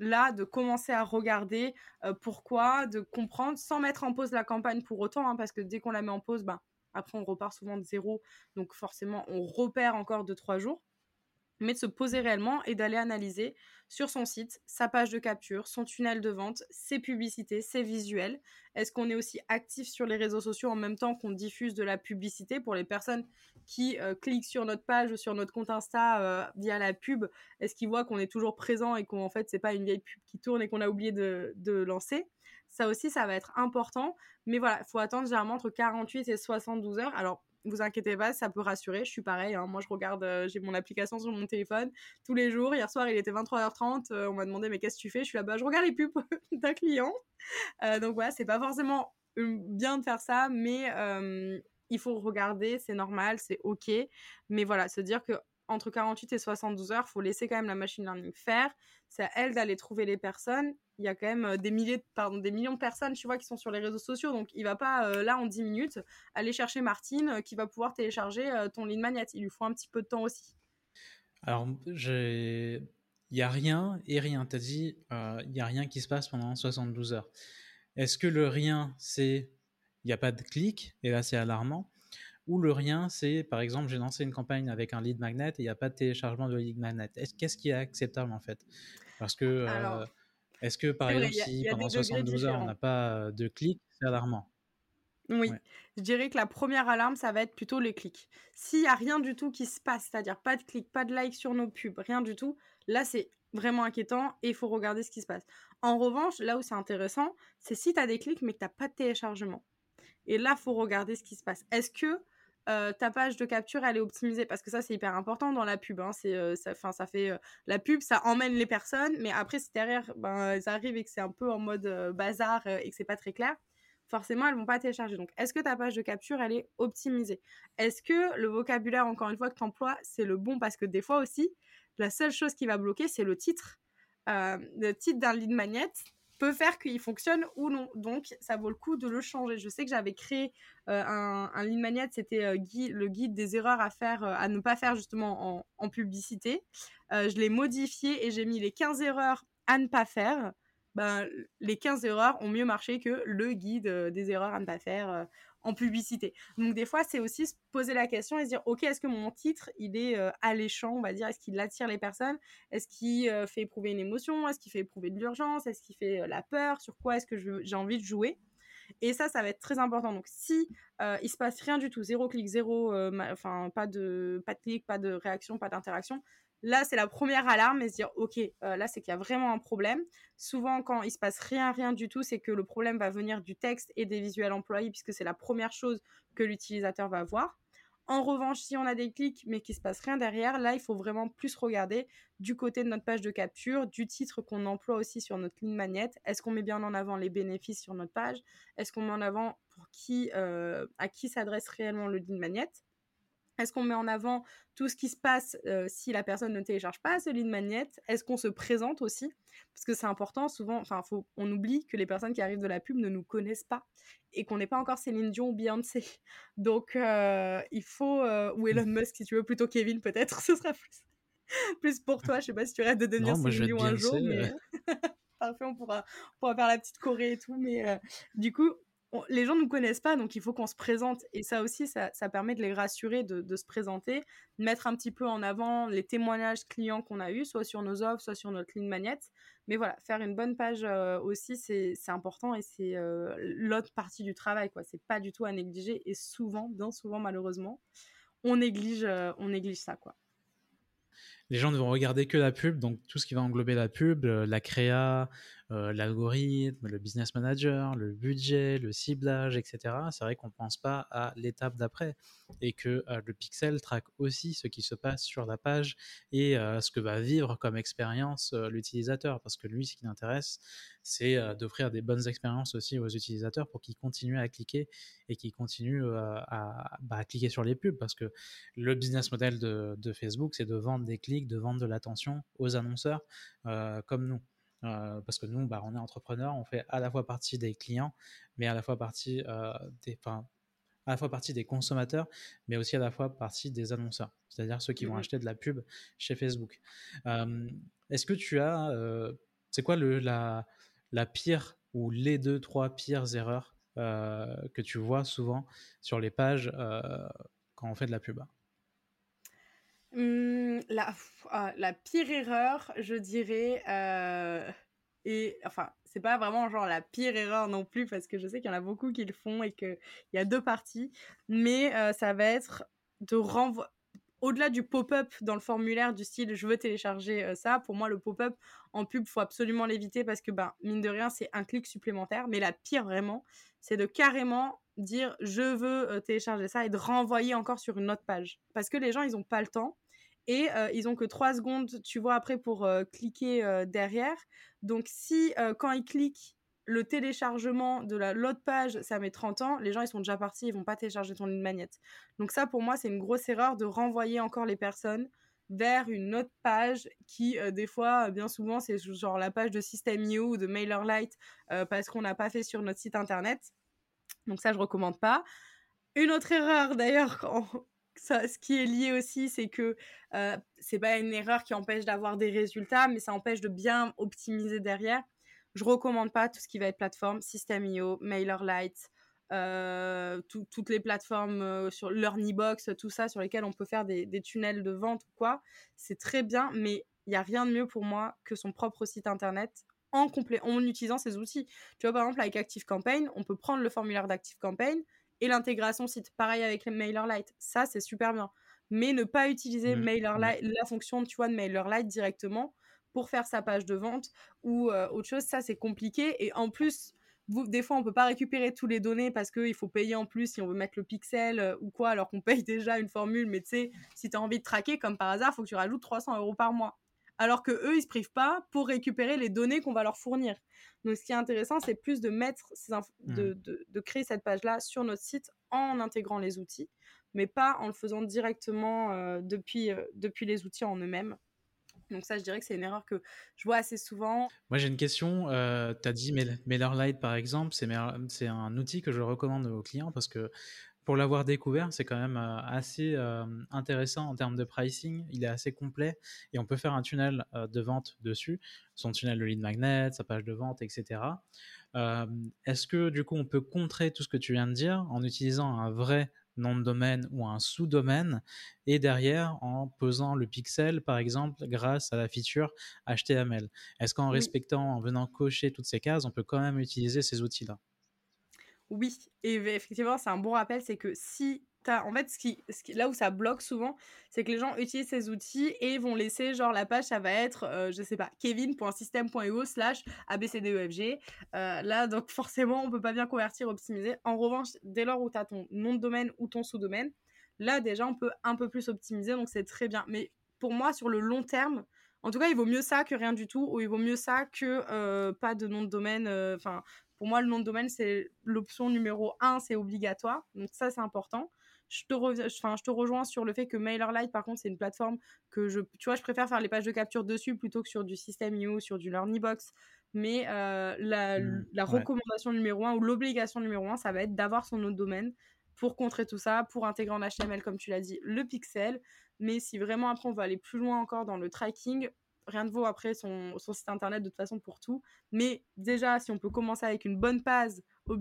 là, de commencer à regarder euh, pourquoi, de comprendre, sans mettre en pause la campagne pour autant, hein, parce que dès qu'on la met en pause, ben, après, on repart souvent de zéro. Donc forcément, on repère encore de trois jours mais de se poser réellement et d'aller analyser sur son site sa page de capture, son tunnel de vente, ses publicités, ses visuels. Est-ce qu'on est aussi actif sur les réseaux sociaux en même temps qu'on diffuse de la publicité pour les personnes qui euh, cliquent sur notre page ou sur notre compte Insta euh, via la pub? Est-ce qu'ils voient qu'on est toujours présent et qu'en fait c'est pas une vieille pub qui tourne et qu'on a oublié de, de lancer? Ça aussi, ça va être important. Mais voilà, il faut attendre généralement entre 48 et 72 heures. Alors, vous inquiétez pas, ça peut rassurer. Je suis pareil. Hein. Moi, je regarde, euh, j'ai mon application sur mon téléphone tous les jours. Hier soir, il était 23h30. on m'a demandé, mais qu'est-ce que tu fais? Je suis là-bas, je regarde les pubs d'un client. donc voilà, c'est pas forcément bien de faire ça, mais il faut regarder, c'est normal, c'est ok. Mais voilà, se dire que entre 48 et 72 heures, faut laisser quand même la machine learning faire. C'est à elle d'aller trouver les personnes. Il y a quand même des milliers, pardon, des millions de personnes, tu vois, qui sont sur les réseaux sociaux. Donc, il va pas là en 10 minutes aller chercher Martine qui va pouvoir télécharger ton lead magnet. Il lui faut un petit peu de temps aussi. Alors, il y a rien et rien. Tu as dit, il y a rien qui se passe pendant 72 heures. Est-ce que le rien, c'est il n'y a pas de clic, et là c'est alarmant, ou le rien, c'est par exemple j'ai lancé une campagne avec un lead magnet et il n'y a pas de téléchargement de lead magnet. Qu'est-ce qui est acceptable en fait? Parce que euh, est-ce que par exemple si pendant 72 heures on n'a pas euh, de clic, c'est alarmant oui, je dirais que la première alarme, ça va être plutôt les clics. S'il n'y a rien du tout qui se passe, c'est-à-dire pas de clics, pas de likes sur nos pubs, rien du tout, là c'est vraiment inquiétant et il faut regarder ce qui se passe. En revanche, là où c'est intéressant, c'est si tu as des clics mais que tu n'as pas de téléchargement. Et là, faut regarder ce qui se passe. Est-ce que euh, ta page de capture, elle est optimisée Parce que ça, c'est hyper important dans la pub. Hein. C'est, euh, ça, ça fait euh, la pub, ça emmène les personnes, mais après, si derrière, ben, elles arrivent et que c'est un peu en mode bazar et que c'est pas très clair, forcément, elles vont pas télécharger. Donc, est-ce que ta page de capture, elle est optimisée? Est-ce que le vocabulaire, encore une fois, que tu emploies, c'est le bon? Parce que des fois aussi, la seule chose qui va bloquer, c'est le titre. le titre d'un lead magnet, peut faire qu'il fonctionne ou non. Donc, ça vaut le coup de le changer. Je sais que j'avais créé euh, un, un magnet, c'était euh, le guide des erreurs à faire, euh, à ne pas faire justement en, publicité. je l'ai modifié et j'ai mis les 15 erreurs à ne pas faire. Ben, les 15 erreurs ont mieux marché que le guide des erreurs à ne pas faire en publicité. Donc des fois, c'est aussi se poser la question et se dire, ok, est-ce que mon titre, il est euh, alléchant, on va dire, est-ce qu'il attire les personnes, est-ce qu'il euh, fait éprouver une émotion, est-ce qu'il fait éprouver de l'urgence, est-ce qu'il fait euh, la peur, sur quoi est-ce que j'ai envie de jouer? Et ça, ça va être très important. Donc, si il se passe rien du tout, zéro clic, zéro, enfin pas de pas de clic, pas de réaction, pas d'interaction, Là, c'est la première alarme et se dire, OK, euh, là, c'est qu'il y a vraiment un problème. Souvent, quand il se passe rien, rien du tout, c'est que le problème va venir du texte et des visuels employés, puisque c'est la première chose que l'utilisateur va voir. En revanche, si on a des clics mais qu'il se passe rien derrière, là, il faut vraiment plus regarder du côté de notre page de capture, du titre qu'on emploie aussi sur notre ligne magnète. Est-ce qu'on met bien en avant les bénéfices sur notre page? Est-ce qu'on met en avant pour qui, euh, à qui s'adresse réellement le ligne magnète? Est-ce qu'on met en avant tout ce qui se passe euh, si la personne ne télécharge pas ce lead magnet Est-ce qu'on se présente aussi? Parce que c'est important, souvent, enfin, on oublie que les personnes qui arrivent de la pub ne nous connaissent pas et qu'on n'est pas encore Céline Dion ou Beyoncé. Donc, euh, il faut, euh, ou Elon Musk si tu veux, plutôt Kevin peut-être, ce sera plus, plus pour toi. Je sais pas si tu rêves de devenir Céline Dion un jour, mais parfait, on pourra, on pourra faire la petite Corée et tout. Mais du coup, les gens ne nous connaissent pas, donc il faut qu'on se présente. Et ça aussi, ça, permet de les rassurer, de, se présenter, mettre un petit peu en avant les témoignages clients qu'on a eus, soit sur nos offres, soit sur notre ligne magnète. Mais voilà, faire une bonne page euh, aussi, c'est important et c'est euh, l'autre partie du travail. quoi. C'est pas du tout à négliger. Et souvent, bien souvent malheureusement, on néglige, euh, on néglige ça. quoi les gens ne vont regarder que la pub, donc tout ce qui va englober la pub, la créa, euh, l'algorithme, le business manager, le budget, le ciblage, etc. C'est vrai qu'on ne pense pas à l'étape d'après et que euh, le pixel traque aussi ce qui se passe sur la page et euh, ce que va vivre comme expérience l'utilisateur parce que lui, ce qui l'intéresse, c'est d'offrir des bonnes expériences aussi aux utilisateurs pour qu'ils continuent à cliquer et qu'ils continuent bah, à, cliquer sur les pubs parce que le business model de, de Facebook, c'est de vendre des clics, de vendre de l'attention aux annonceurs comme nous. Euh, parce que nous, bah, on est entrepreneur, on fait à la fois partie des clients, mais à la fois partie euh, des, à la fois partie des consommateurs, mais aussi à la fois partie des annonceurs, c'est-à-dire ceux qui vont mmh acheter de la pub chez Facebook. Est-ce que tu as, c'est quoi le, la, la pire ou les deux, trois pires erreurs que tu vois souvent sur les pages quand on fait de la pub? Mmh, la, ah, la pire erreur, je dirais, euh, et enfin, c'est pas vraiment genre la pire erreur non plus, parce que je sais qu'il y en a beaucoup qui le font et qu'il y a deux parties, mais euh, ça va être de renvoyer. Au-delà du pop-up dans le formulaire du style je veux télécharger euh, ça, pour moi le pop-up en pub faut absolument l'éviter parce que ben mine de rien c'est un clic supplémentaire. Mais la pire vraiment, c'est de carrément dire je veux euh, télécharger ça et de renvoyer encore sur une autre page parce que les gens ils ont pas le temps et euh, ils ont que 3 secondes tu vois après pour cliquer derrière. Donc si quand ils cliquent le téléchargement de la l'autre page, ça met 30 ans, les gens ils sont déjà partis, ils vont pas télécharger ton ligne magnète. Donc ça pour moi, c'est une grosse erreur de renvoyer encore les personnes vers une autre page qui euh, des fois bien souvent c'est genre la page de System.io ou de MailerLite euh, parce qu'on n'a pas fait sur notre site internet. Donc ça je recommande pas. Une autre erreur d'ailleurs ça, ce qui est lié aussi, c'est que euh, c'est pas une erreur qui empêche d'avoir des résultats, mais ça empêche de bien optimiser derrière. Je recommande pas tout ce qui va être plateforme, System.io, MailerLite, euh, toutes les plateformes euh, sur LearnyBox, tout ça, sur lesquelles on peut faire des, tunnels de vente ou quoi. C'est très bien, mais il n'y a rien de mieux pour moi que son propre site internet en complet, en utilisant ces outils. Tu vois, par exemple, avec ActiveCampaign, on peut prendre le formulaire d'ActiveCampaign et l'intégration site. Pareil avec MailerLite. Ça, c'est super bien. Mais ne pas utiliser mmh. MailerLite, la fonction, tu vois, de MailerLite directement pour faire sa page de vente ou euh, autre chose, ça c'est compliqué. Et en plus, vous, des fois, on peut pas récupérer tous les données parce qu'il faut payer en plus si on veut mettre le pixel euh, ou quoi, alors qu'on paye déjà une formule. Mais tu sais, si tu as envie de traquer, comme par hasard, il faut que tu rajoutes 300 euros par mois. Alors que eux, ils se privent pas pour récupérer les données qu'on va leur fournir. Donc, ce qui est intéressant, c'est plus de mettre ces mmh. de, de, créer cette page-là sur notre site en intégrant les outils, mais pas en le faisant directement euh, depuis, depuis les outils en eux-mêmes. Donc ça, je dirais que c'est une erreur que je vois assez souvent. Moi, j'ai une question. Euh, tu as dit MailerLite, par exemple, c'est un outil que je recommande aux clients parce que pour l'avoir découvert, c'est quand même euh, assez euh, intéressant en termes de pricing. Il est assez complet et on peut faire un tunnel de vente dessus, son tunnel de lead magnet, sa page de vente, etc. Est-ce que du coup, on peut contrer tout ce que tu viens de dire en utilisant un vrai nom de domaine ou un sous-domaine, et derrière en posant le pixel, par exemple, grâce à la feature HTML. Est-ce qu'en respectant, en venant cocher toutes ces cases, on peut quand même utiliser ces outils-là? Oui, et effectivement, c'est un bon rappel, c'est que si en fait, ce qui, là où ça bloque souvent, c'est que les gens utilisent ces outils et vont laisser, genre, la page, ça va être, euh, je sais pas, kevin.system.io slash abcdefg. Euh, là, donc, forcément, on peut pas bien convertir, optimiser. En revanche, dès lors où tu as ton nom de domaine ou ton sous-domaine, là, déjà, on peut un peu plus optimiser, donc c'est très bien. Mais pour moi, sur le long terme, en tout cas, il vaut mieux ça que rien du tout, ou il vaut mieux ça que euh, pas de nom de domaine. Enfin, pour moi, le nom de domaine, c'est l'option numéro un, c'est obligatoire. Donc ça, c'est important je te, enfin, je te rejoins sur le fait que MailerLite, par contre, c'est une plateforme que je, tu vois, je préfère faire les pages de capture dessus plutôt que sur du System.io, sur du LearnyBox. Mais euh, la, mmh, la recommandation numéro un ou l'obligation numéro un, ça va être d'avoir son autre domaine pour contrer tout ça, pour intégrer en HTML, comme tu l'as dit, le pixel. Mais si vraiment après on va aller plus loin encore dans le tracking, rien de vaut après son, son, site internet de toute façon pour tout. Mais déjà, si on peut commencer avec une bonne page,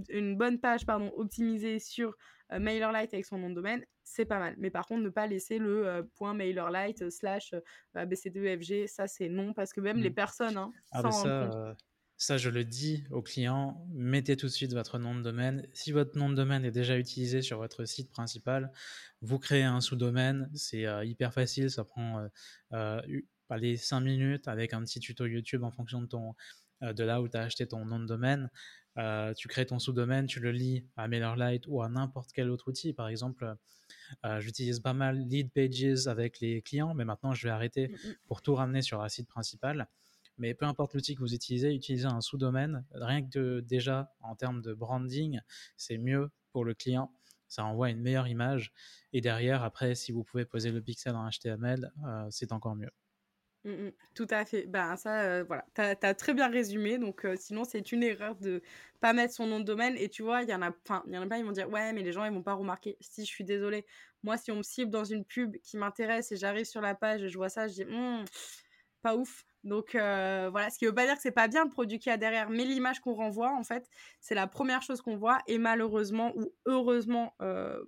une bonne page pardon, optimisée sur euh, MailerLite avec son nom de domaine, c'est pas mal. Mais par contre, ne pas laisser le euh, point MailerLite slash euh, BCDEFG, ça c'est non, parce que même les mmh. personnes, hein, ah bah ça, ça, je le dis aux clients, mettez tout de suite votre nom de domaine. Si votre nom de domaine est déjà utilisé sur votre site principal, vous créez un sous-domaine, c'est hyper facile, ça prend pas les 5 minutes avec un petit tuto YouTube en fonction de ton de là où tu as acheté ton nom de domaine. Euh, tu crées ton sous-domaine, tu le lis à MailerLite ou à n'importe quel autre outil. Par exemple, euh, j'utilise pas mal Lead Pages avec les clients, mais maintenant je vais arrêter mm, mm. pour tout ramener sur un site principal. Mais peu importe l'outil que vous utilisez, utilisez un sous-domaine. Rien que déjà en termes de branding, c'est mieux pour le client. Ça envoie une meilleure image. Et derrière, après, si vous pouvez poser le pixel en HTML, euh, c'est encore mieux. Mmh, mmh. tout à fait. Ben ça, euh, voilà, tu as, très bien résumé. Donc euh, sinon, c'est une erreur de pas mettre son nom de domaine. Et tu vois, il y en a, enfin, il y en a pas, ils vont dire ouais, mais les gens ils vont pas remarquer. Si je suis désolée, moi si on me cible dans une pub qui m'intéresse et j'arrive sur la page et je vois ça, je dis «Mmh, pas ouf. Donc euh, voilà, ce qui veut pas dire que c'est pas bien le produit qu'il y a derrière, mais l'image qu'on renvoie, en fait, c'est la première chose qu'on voit. Et malheureusement ou heureusement,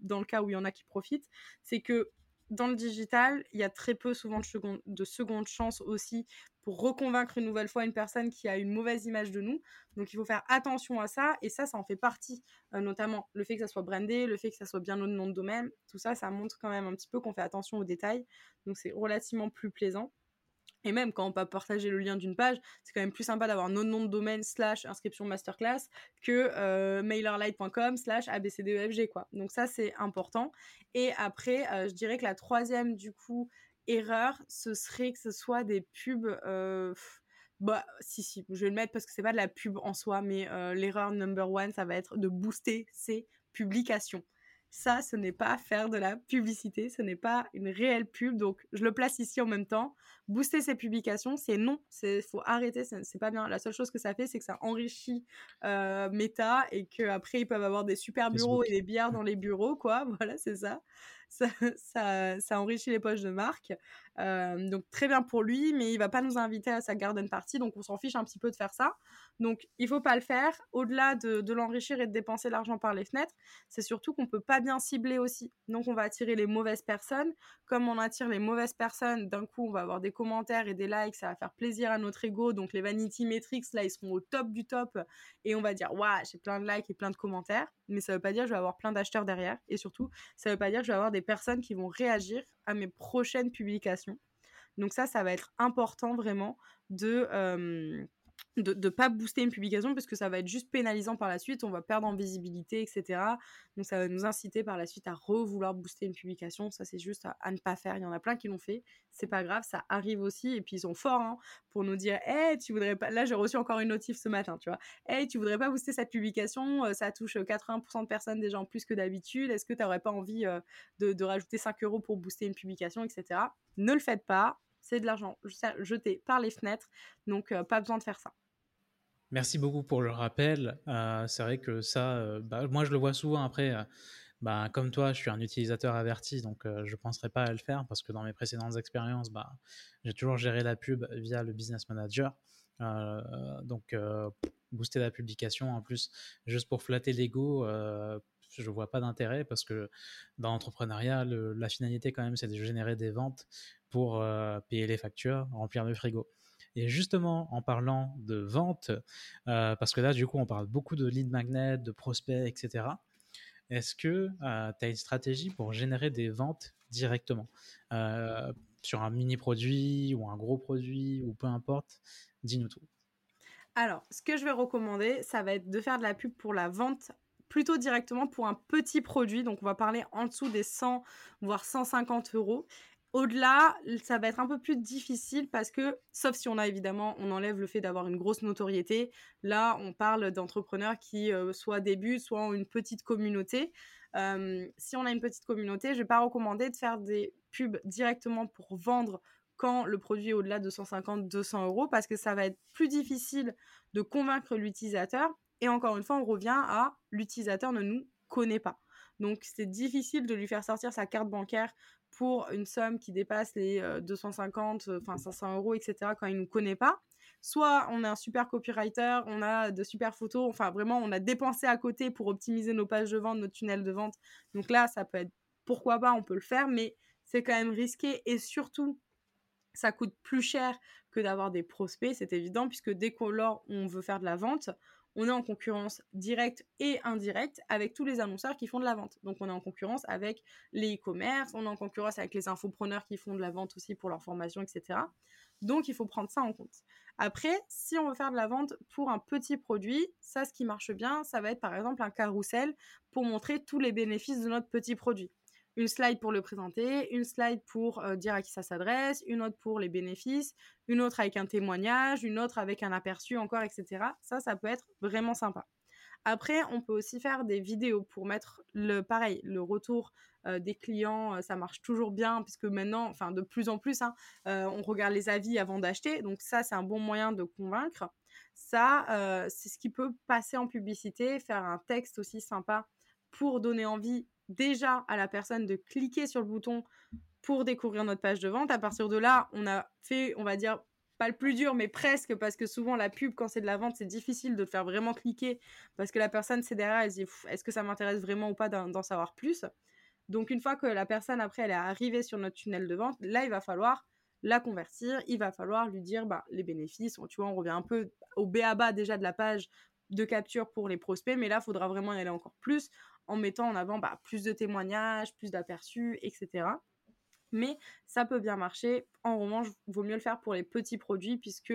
dans le cas où il y en a qui profitent, c'est que dans le digital, il y a très peu souvent de seconde, de chance aussi pour reconvaincre une nouvelle fois une personne qui a une mauvaise image de nous. Donc il faut faire attention à ça et ça, ça en fait partie, euh, notamment le fait que ça soit brandé, le fait que ça soit bien notre nom de domaine, tout ça, ça montre quand même un petit peu qu'on fait attention aux détails. Donc c'est relativement plus plaisant. Et même quand on peut partager le lien d'une page, c'est quand même plus sympa d'avoir nos noms de domaine slash inscription masterclass que euh, mailerlight.com slash abcdefg quoi. Donc ça c'est important. Et après, euh, je dirais que la troisième du coup erreur, ce serait que ce soit des pubs. Euh, bah si si, je vais le mettre parce que c'est pas de la pub en soi, mais l'erreur number one, ça va être de booster ses publications. Ça, ce n'est pas faire de la publicité, ce n'est pas une réelle pub. Donc, je le place ici en même temps. Booster ses publications, c'est non, il faut arrêter, c'est pas bien. La seule chose que ça fait, c'est que ça enrichit euh, Meta et qu'après, ils peuvent avoir des super bureaux et des bières dans les bureaux, quoi. Voilà, c'est ça. Ça, ça. enrichit les poches de marque. Euh, donc, très bien pour lui, mais il va pas nous inviter à sa garden party, donc on s'en fiche un petit peu de faire ça. Donc, il faut pas le faire. Au-delà de, l'enrichir et de dépenser l'argent par les fenêtres, c'est surtout qu'on peut pas bien cibler aussi. Donc, on va attirer les mauvaises personnes. Comme on attire les mauvaises personnes, d'un coup, on va avoir des commentaires et des likes. Ça va faire plaisir à notre ego. Donc, les vanity metrics, là, ils seront au top du top. Et on va dire, waouh, j'ai plein de likes et plein de commentaires. Mais ça veut pas dire que je vais avoir plein d'acheteurs derrière. Et surtout, ça veut pas dire que je vais avoir des personnes qui vont réagir à mes prochaines publications. Donc ça, ça va être important vraiment de... Euh, de ne pas booster une publication parce que ça va être juste pénalisant par la suite, on va perdre en visibilité, etc. Donc ça va nous inciter par la suite à revouloir booster une publication. Ça, c'est juste à, ne pas faire. Il y en a plein qui l'ont fait. C'est pas grave, ça arrive aussi. Et puis ils sont forts hein, pour nous dire Hey, tu voudrais pas. Là, j'ai reçu encore une notif ce matin, tu vois. Hey, tu voudrais pas booster cette publication? Euh, Ça touche 80% de personnes déjà en plus que d'habitude. Est-ce que tu n'aurais pas envie euh, de, de rajouter 5 euros pour booster une publication, etc. Ne le faites pas c'est de l'argent jeté par les fenêtres, donc euh, pas besoin de faire ça. Merci beaucoup pour le rappel. Euh, c'est vrai que ça, euh, bah, moi je le vois souvent après. Bah, comme toi, je suis un utilisateur averti, donc je ne penserai pas à le faire parce que dans mes précédentes expériences, bah, j'ai toujours géré la pub via le business manager. donc, booster la publication en plus, juste pour flatter l'ego, je vois pas d'intérêt parce que dans l'entrepreneuriat, la finalité quand même, c'est de générer des ventes pour payer les factures, remplir le frigo. Et justement, en parlant de vente, euh, parce que là, du coup, on parle beaucoup de lead magnet, de prospects, etc. Est-ce que euh, tu as une stratégie pour générer des ventes directement euh, sur un mini produit ou un gros produit ou peu importe? Dis-nous tout. Alors, ce que je vais recommander, ça va être de faire de la pub pour la vente plutôt directement pour un petit produit. Donc, on va parler en dessous des 100, voire 150 euros. Au-delà, ça va être un peu plus difficile parce que, sauf si on a évidemment, on enlève le fait d'avoir une grosse notoriété. Là, on parle d'entrepreneurs qui euh, soit débutent, soit ont une petite communauté. Si on a une petite communauté, je ne vais pas recommander de faire des pubs directement pour vendre quand le produit est au-delà de 150-200 euros parce que ça va être plus difficile de convaincre l'utilisateur. Et encore une fois, on revient à l'utilisateur ne nous connaît pas. Donc c'est difficile de lui faire sortir sa carte bancaire pour une somme qui dépasse les 250, euh, enfin 500 euros, etc. quand il ne nous connaît pas. Soit on est un super copywriter, on a de super photos, enfin vraiment on a dépensé à côté pour optimiser nos pages de vente, notre tunnel de vente. Donc là, ça peut être pourquoi pas, on peut le faire, mais c'est quand même risqué et surtout ça coûte plus cher que d'avoir des prospects, c'est évident, puisque dès qu'on on veut faire de la vente, on est en concurrence directe et indirecte avec tous les annonceurs qui font de la vente. Donc on est en concurrence avec les e-commerce, on est en concurrence avec les infopreneurs qui font de la vente aussi pour leur formation, etc. Donc il faut prendre ça en compte. Après, si on veut faire de la vente pour un petit produit, ça ce qui marche bien, ça va être par exemple un carrousel pour montrer tous les bénéfices de notre petit produit une slide pour le présenter, une slide pour euh, dire à qui ça s'adresse, une autre pour les bénéfices, une autre avec un témoignage, une autre avec un aperçu encore, etc. Ça, ça peut être vraiment sympa. Après, on peut aussi faire des vidéos pour mettre le pareil, le retour euh, des clients, euh, ça marche toujours bien puisque maintenant, enfin de plus en plus, hein, on regarde les avis avant d'acheter. Donc ça, c'est un bon moyen de convaincre. Ça, c'est ce qui peut passer en publicité, faire un texte aussi sympa pour donner envie déjà à la personne de cliquer sur le bouton pour découvrir notre page de vente. À partir de là, on a fait, on va dire, pas le plus dur, mais presque, parce que souvent la pub, quand c'est de la vente, c'est difficile de faire vraiment cliquer, parce que la personne, c'est derrière, elle se dit, est-ce que ça m'intéresse vraiment ou pas d'en savoir plus? Donc une fois que la personne, après, elle est arrivée sur notre tunnel de vente, là, il va falloir la convertir, il va falloir lui dire bah, les bénéfices. Tu vois, on revient un peu au BABA déjà de la page de capture pour les prospects, mais là, il faudra vraiment y aller encore plus en mettant en avant bah, plus de témoignages, plus d'aperçus, etc. Mais ça peut bien marcher. En revanche, vaut mieux le faire pour les petits produits, puisque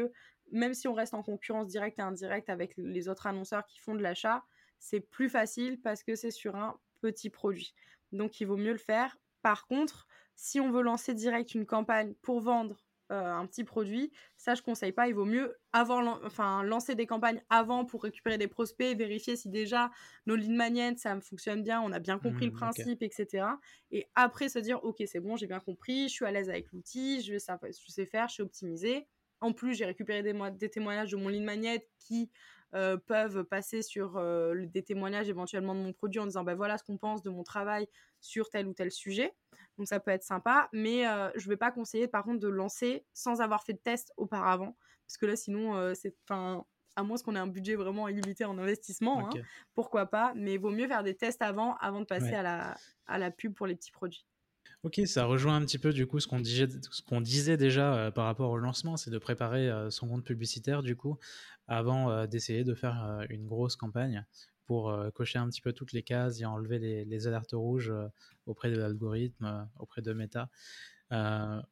même si on reste en concurrence directe et indirecte avec les autres annonceurs qui font de l'achat, c'est plus facile parce que c'est sur un petit produit. Donc il vaut mieux le faire. Par contre, si on veut lancer direct une campagne pour vendre euh, un petit produit, ça je conseille pas. Il vaut mieux avant, enfin lancer des campagnes avant pour récupérer des prospects, vérifier si déjà nos lead magnets ça fonctionne bien, on a bien compris le mmh, principe, etc. Et après se dire ok c'est bon, j'ai bien compris, je suis à l'aise avec l'outil, je, je sais faire, je suis optimisé. En plus, j'ai récupéré des, des, témoignages de mon lead magnet qui euh, peuvent passer sur euh, des témoignages éventuellement de mon produit en disant ben voilà ce qu'on pense de mon travail sur tel ou tel sujet. Donc ça peut être sympa, mais euh, je ne vais pas conseiller par contre de lancer sans avoir fait de test auparavant, parce que là sinon c'est, enfin, à moins qu'on ait un budget vraiment illimité en investissement, hein, pourquoi pas, mais il vaut mieux faire des tests avant, avant de passer à, la, à la pub pour les petits produits. Ok, ça rejoint un petit peu du coup ce qu'on disait, déjà euh, par rapport au lancement, c'est de préparer euh, son compte publicitaire du coup avant euh, d'essayer de faire une grosse campagne pour cocher un petit peu toutes les cases et enlever les, les alertes rouges auprès de l'algorithme, auprès de Meta.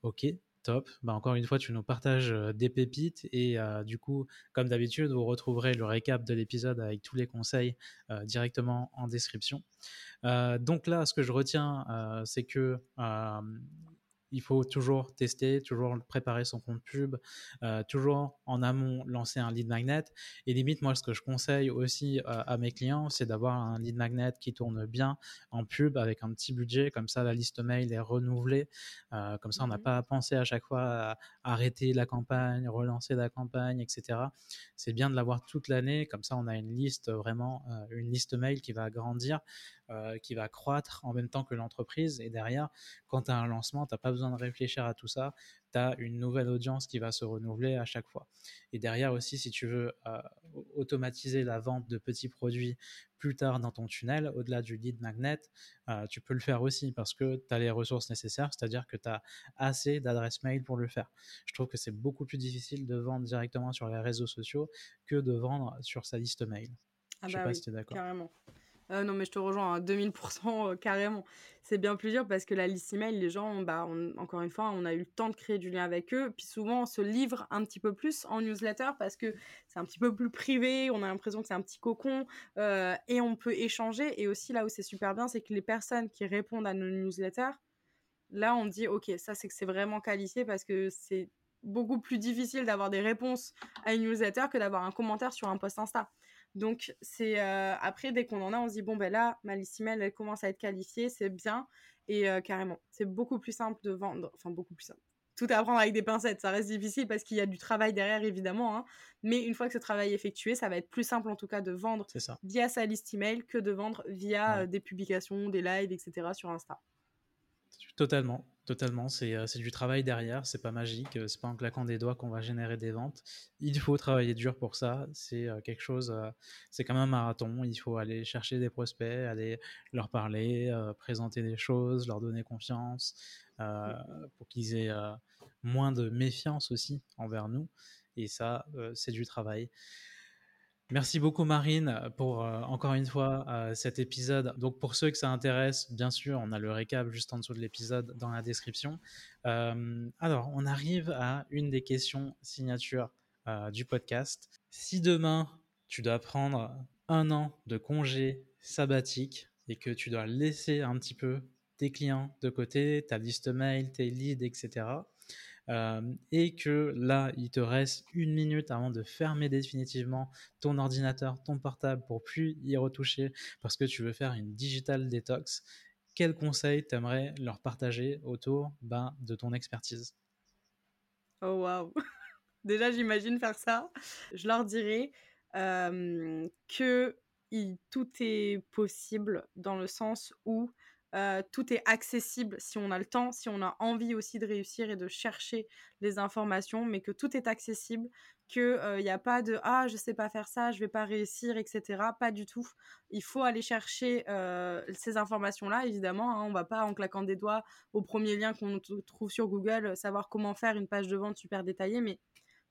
ok, Top. Bah, encore une fois, tu nous partages des pépites et du coup, comme d'habitude, vous retrouverez le récap de l'épisode avec tous les conseils directement en description. donc là, ce que je retiens, c'est que il faut toujours tester, toujours préparer son compte pub, euh, toujours en amont lancer un lead magnet. Et limite, moi, ce que je conseille aussi euh, à mes clients, c'est d'avoir un lead magnet qui tourne bien en pub avec un petit budget. Comme ça, la liste mail est renouvelée. Euh, comme ça, on n'a mmh pas à penser à chaque fois à arrêter la campagne, relancer la campagne, etc. C'est bien de l'avoir toute l'année. Comme ça, on a une liste vraiment, une liste mail qui va grandir. Qui va croître en même temps que l'entreprise. Et derrière, quand tu as un lancement, tu n'as pas besoin de réfléchir à tout ça. Tu as une nouvelle audience qui va se renouveler à chaque fois. Et derrière aussi, si tu veux euh, automatiser la vente de petits produits plus tard dans ton tunnel, au-delà du lead magnet, euh, tu peux le faire aussi parce que tu as les ressources nécessaires, c'est-à-dire que tu as assez d'adresses mail pour le faire. Je trouve que c'est beaucoup plus difficile de vendre directement sur les réseaux sociaux que de vendre sur sa liste mail. Ah Je sais bah pas si tu es d'accord. Carrément. Euh, non, mais je te rejoins à 2000% euh, carrément. C'est bien plus dur parce que la liste email, les gens, bah, encore une fois, on a eu le temps de créer du lien avec eux. Puis souvent, on se livre un petit peu plus en newsletter parce que c'est un petit peu plus privé. On a l'impression que c'est un petit cocon euh, et on peut échanger. Et aussi, là où c'est super bien, c'est que les personnes qui répondent à nos newsletters, là, on dit, OK, ça, c'est que c'est vraiment qualifié parce que c'est beaucoup plus difficile d'avoir des réponses à une newsletter que d'avoir un commentaire sur un post Insta. Donc, c'est euh, après, dès qu'on en a, on se dit, bon, ben là, ma liste email, elle commence à être qualifiée, c'est bien. Et euh, carrément, c'est beaucoup plus simple de vendre. Enfin, beaucoup plus simple. Tout à apprendre avec des pincettes, ça reste difficile parce qu'il y a du travail derrière, évidemment. Hein. Mais une fois que ce travail est effectué, ça va être plus simple, en tout cas, de vendre via sa liste email que de vendre via euh, des publications, des lives, etc. sur Insta. Totalement. Totalement, euh, c'est du travail derrière, c'est pas magique, euh, c'est pas en claquant des doigts qu'on va générer des ventes. Il faut travailler dur pour ça, c'est euh, quelque chose, c'est comme un marathon, il faut aller chercher des prospects, aller leur parler, présenter des choses, leur donner confiance, pour qu'ils aient moins de méfiance aussi envers nous. Et ça, c'est du travail. Merci beaucoup Marine pour euh, encore une fois euh, cet épisode. Donc pour ceux que ça intéresse, bien sûr, on a le récap juste en dessous de l'épisode dans la description. Euh, alors on arrive à une des questions signatures du podcast. Si demain tu dois prendre un an de congé sabbatique et que tu dois laisser un petit peu tes clients de côté, ta liste mail, tes leads, etc euh, et que là, il te reste une minute avant de fermer définitivement ton ordinateur, ton portable pour plus y retoucher parce que tu veux faire une digital detox, quel conseil t'aimerais leur partager autour ben, de ton expertise? Oh waouh. Déjà, j'imagine faire ça. Je leur dirais euh, que tout est possible dans le sens où euh, tout est accessible si on a le temps, si on a envie aussi de réussir et de chercher les informations, mais que tout est accessible. qu'il n'y a pas de ah je sais pas faire ça, je vais pas réussir, etc. Pas du tout. Il faut aller chercher ces informations-là, évidemment. Hein. on va pas en claquant des doigts au premier lien qu'on trouve sur Google savoir comment faire une page de vente super détaillée, mais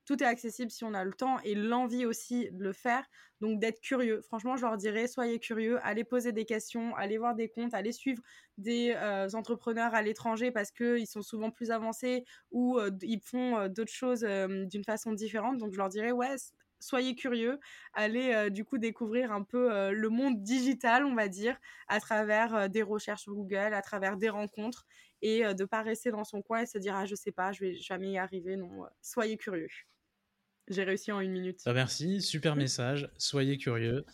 tout est accessible si on a le temps et l'envie aussi de le faire. Donc d'être curieux. Franchement, je leur dirais, soyez curieux, allez poser des questions, allez voir des comptes, allez suivre des euh, entrepreneurs à l'étranger parce qu'ils sont souvent plus avancés ou euh, ils font euh, d'autres choses d'une façon différente. Donc je leur dirais, ouais, soyez curieux, allez du coup découvrir un peu le monde digital, on va dire, à travers des recherches sur Google, à travers des rencontres et de ne pas rester dans son coin et se dire ah je sais pas, je vais jamais y arriver. Non, soyez curieux. J'ai réussi en une minute. Bah, merci, super message. Soyez curieux.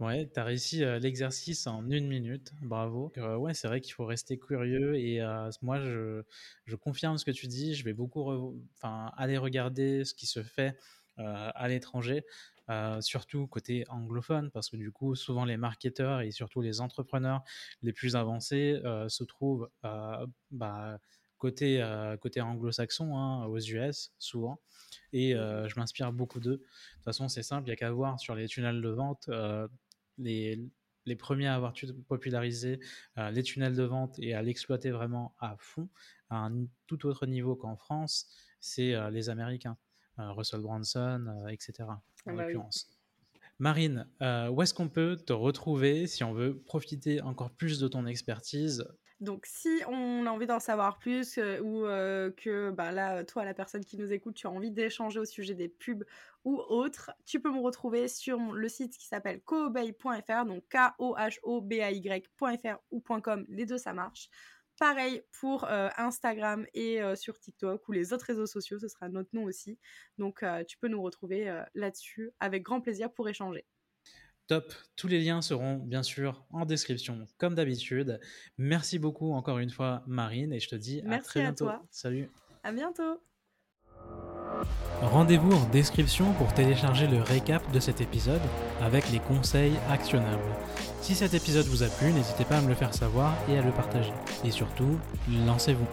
Ouais, tu as réussi euh, l'exercice en une minute. Bravo. Euh, ouais, c'est vrai qu'il faut rester curieux. Et euh, moi, je, je, confirme ce que tu dis. Je vais beaucoup aller regarder ce qui se fait à l'étranger. surtout côté anglophone, parce que du coup, souvent les marketeurs et surtout les entrepreneurs les plus avancés se trouvent bah, côté, côté anglo-saxon, hein, aux US, souvent et euh, je m'inspire beaucoup d'eux. De toute façon, c'est simple, il n'y a qu'à voir sur les tunnels de vente. Euh, les, les, premiers à avoir popularisé euh, les tunnels de vente et à l'exploiter vraiment à fond, à un tout autre niveau qu'en France, c'est les Américains. Russell Branson, etc. En ah bah l'occurrence. Marine, où est-ce qu'on peut te retrouver si on veut profiter encore plus de ton expertise donc, si on a envie d'en savoir plus euh, ou euh, que bah, là, toi, la personne qui nous écoute, tu as envie d'échanger au sujet des pubs ou autres, tu peux me retrouver sur le site qui s'appelle koobay.fr, donc K-O-H-O-B-A-Y.fr ou .com, les deux ça marche. Pareil pour euh, Instagram et sur TikTok ou les autres réseaux sociaux, ce sera notre nom aussi. Donc tu peux nous retrouver là-dessus avec grand plaisir pour échanger. Top. Tous les liens seront bien sûr en description comme d'habitude. Merci beaucoup encore une fois Marine et je te dis à très bientôt. Salut. À bientôt. Rendez-vous en description pour télécharger le récap de cet épisode avec les conseils actionnables. Si cet épisode vous a plu, n'hésitez pas à me le faire savoir et à le partager. Et surtout, lancez-vous.